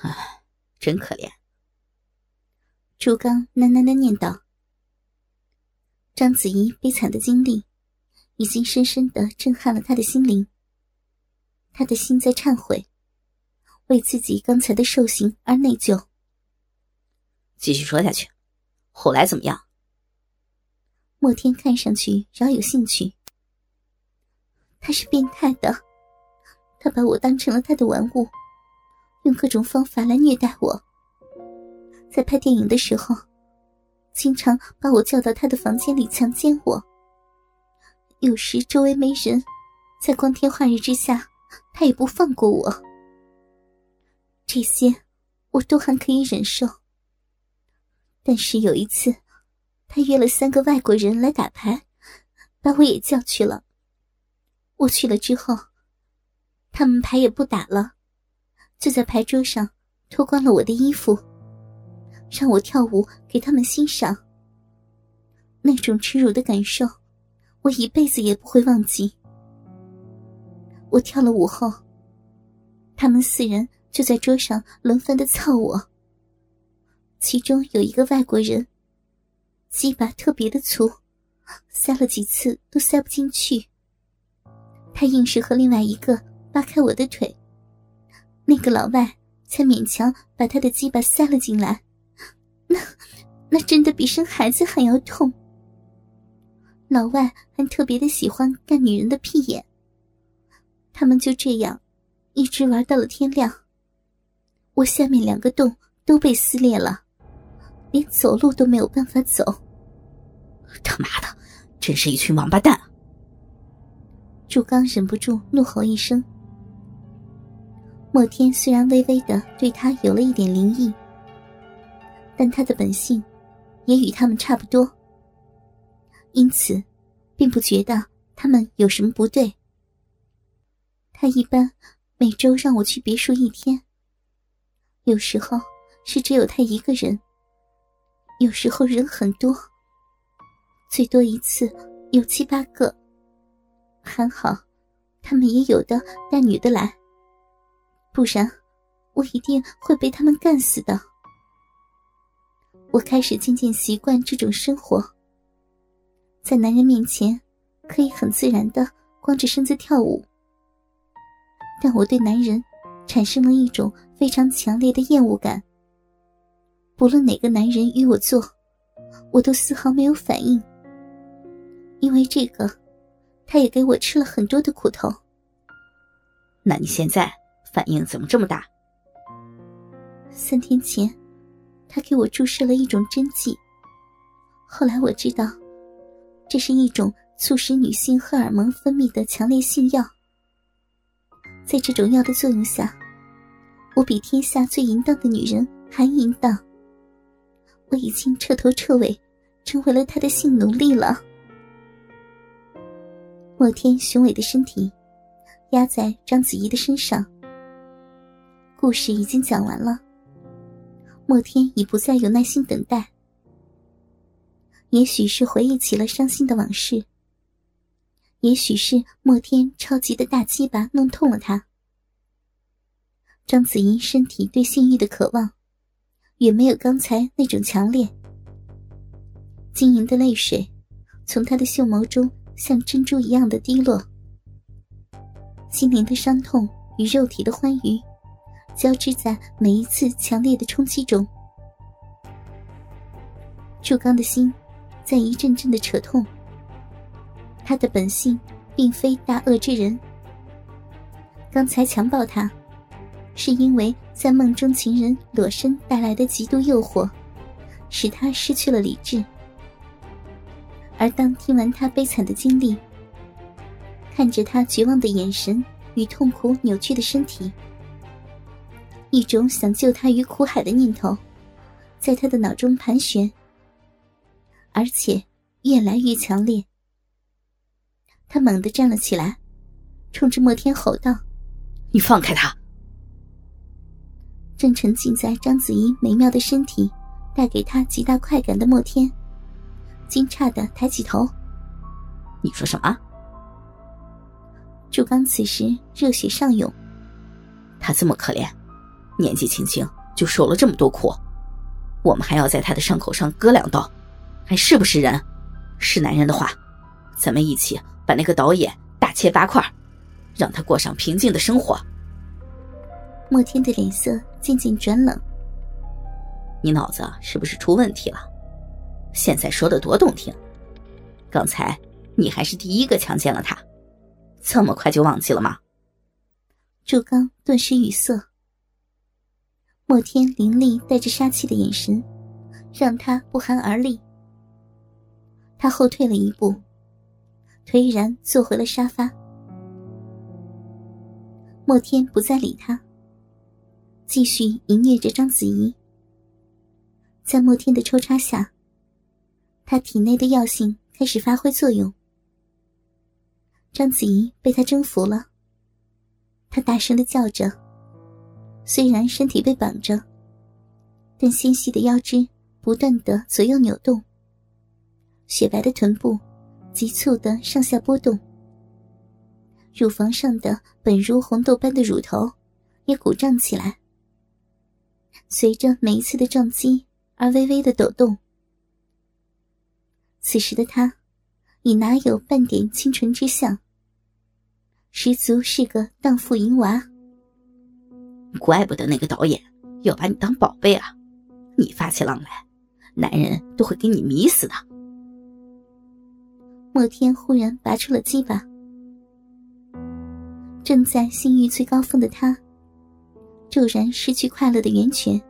唉，真可怜。朱刚喃喃的念道：“章子怡悲惨的经历，已经深深的震撼了他的心灵。他的心在忏悔，为自己刚才的受刑而内疚。”继续说下去，后来怎么样？莫天看上去饶有兴趣。他是变态的，他把我当成了他的玩物，用各种方法来虐待我。在拍电影的时候，经常把我叫到他的房间里强奸我。有时周围没人，在光天化日之下，他也不放过我。这些我都还可以忍受。但是有一次，他约了三个外国人来打牌，把我也叫去了。我去了之后，他们牌也不打了，就在牌桌上脱光了我的衣服。让我跳舞给他们欣赏，那种耻辱的感受，我一辈子也不会忘记。我跳了舞后，他们四人就在桌上轮番的操我。其中有一个外国人，鸡巴特别的粗，塞了几次都塞不进去。他硬是和另外一个扒开我的腿，那个老外才勉强把他的鸡巴塞了进来。那，那真的比生孩子还要痛。老外还特别的喜欢干女人的屁眼。他们就这样，一直玩到了天亮。我下面两个洞都被撕裂了，连走路都没有办法走。他妈的，真是一群王八蛋！朱刚忍不住怒吼一声。莫天虽然微微的对他有了一点灵异。但他的本性，也与他们差不多，因此，并不觉得他们有什么不对。他一般每周让我去别墅一天，有时候是只有他一个人，有时候人很多，最多一次有七八个。还好，他们也有的带女的来，不然我一定会被他们干死的。我开始渐渐习惯这种生活，在男人面前可以很自然的光着身子跳舞，但我对男人产生了一种非常强烈的厌恶感。不论哪个男人与我做，我都丝毫没有反应，因为这个，他也给我吃了很多的苦头。那你现在反应怎么这么大？三天前。他给我注射了一种针剂。后来我知道，这是一种促使女性荷尔蒙分泌的强烈性药。在这种药的作用下，我比天下最淫荡的女人还淫荡。我已经彻头彻尾成为了他的性奴隶了。莫天雄伟的身体压在章子怡的身上。故事已经讲完了。莫天已不再有耐心等待，也许是回忆起了伤心的往事，也许是莫天超级的大鸡巴弄痛了他。章子怡身体对性欲的渴望，远没有刚才那种强烈。晶莹的泪水从她的秀眸中像珍珠一样的滴落，心灵的伤痛与肉体的欢愉。交织在每一次强烈的冲击中，朱刚的心在一阵阵的扯痛。他的本性并非大恶之人，刚才强暴他，是因为在梦中情人裸身带来的极度诱惑，使他失去了理智。而当听完他悲惨的经历，看着他绝望的眼神与痛苦扭曲的身体。一种想救他于苦海的念头，在他的脑中盘旋，而且越来越强烈。他猛地站了起来，冲着莫天吼道：“你放开他！”正沉浸在章子怡美妙的身体带给他极大快感的莫天，惊诧的抬起头：“你说什么？”朱刚此时热血上涌，他这么可怜。年纪轻轻就受了这么多苦，我们还要在他的伤口上割两刀，还是不是人？是男人的话，咱们一起把那个导演大切八块，让他过上平静的生活。莫天的脸色渐渐转冷。你脑子是不是出问题了？现在说的多动听，刚才你还是第一个强奸了他，这么快就忘记了吗？朱刚顿时语塞。莫天凌厉带着杀气的眼神，让他不寒而栗。他后退了一步，颓然坐回了沙发。莫天不再理他，继续迎虐着章子怡。在莫天的抽插下，他体内的药性开始发挥作用。章子怡被他征服了，他大声的叫着，虽然身体被绑着，但纤细的腰肢不断的左右扭动。雪白的臀部，急促的上下波动。乳房上的本如红豆般的乳头，也鼓胀起来，随着每一次的撞击而微微的抖动。此时的他，已哪有半点清纯之相，十足是个荡妇淫娃。怪不得那个导演要把你当宝贝啊！你发起浪来，男人都会给你迷死的。莫天忽然拔出了鸡巴，正在性欲最高峰的他，骤然失去快乐的源泉，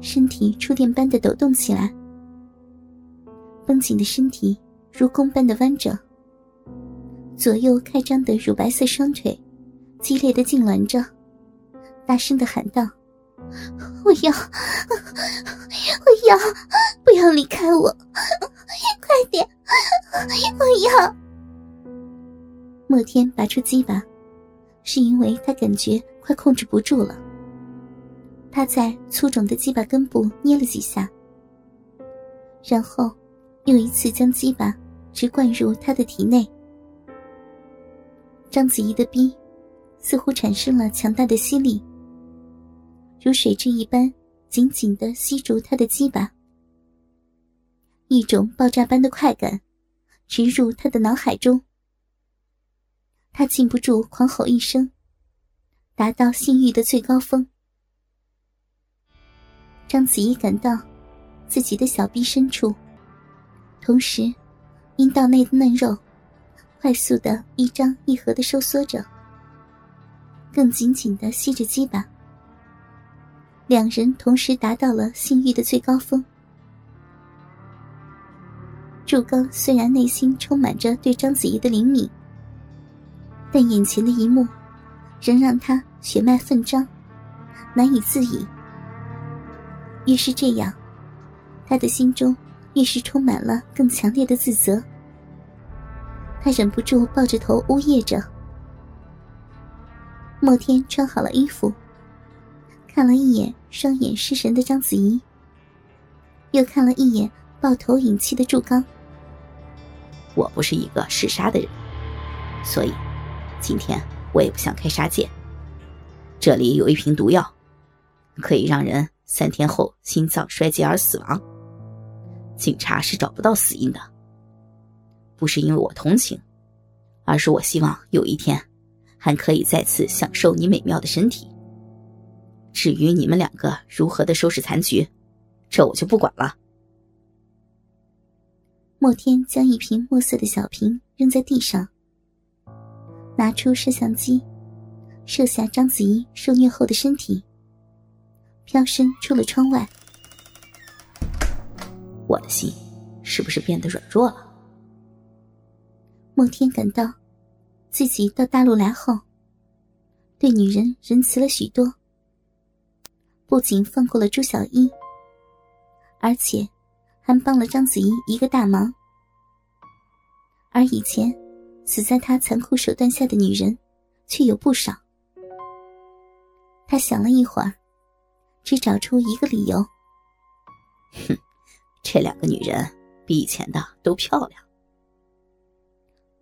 身体触电般的抖动起来，绷紧的身体如弓般的弯着，左右开张的乳白色双腿激烈的痉挛着，大声的喊道：“我要，我要，不要离开我，快点！”我要。莫天拔出鸡巴，是因为他感觉快控制不住了。他在粗肿的鸡巴根部捏了几下，然后又一次将鸡巴直灌入他的体内。章子怡的逼似乎产生了强大的吸力，如水蛭一般紧紧的吸住他的鸡巴。一种爆炸般的快感，植入他的脑海中。他禁不住狂吼一声，达到性欲的最高峰。章子怡感到自己的小臂深处，同时阴道内的嫩肉快速的一张一合的收缩着，更紧紧的吸着鸡巴。两人同时达到了性欲的最高峰。祝刚虽然内心充满着对章子怡的怜悯，但眼前的一幕仍让他血脉奋张，难以自已。越是这样，他的心中越是充满了更强烈的自责。他忍不住抱着头呜咽着。莫天穿好了衣服，看了一眼双眼失神的章子怡，又看了一眼抱头隐气的祝刚。我不是一个嗜杀的人，所以今天我也不想开杀戒。这里有一瓶毒药，可以让人三天后心脏衰竭而死亡。警察是找不到死因的，不是因为我同情，而是我希望有一天还可以再次享受你美妙的身体。至于你们两个如何的收拾残局，这我就不管了。莫天将一瓶墨色的小瓶扔在地上，拿出摄像机，摄下章子怡受虐后的身体，飘身出了窗外。我的心是不是变得软弱了？莫天感到，自己到大陆来后，对女人仁慈了许多，不仅放过了朱小一，而且。还帮了章子怡一个大忙，而以前死在他残酷手段下的女人，却有不少。他想了一会儿，只找出一个理由：“哼，这两个女人比以前的都漂亮。”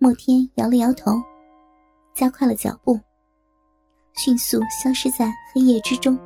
莫天摇了摇头，加快了脚步，迅速消失在黑夜之中。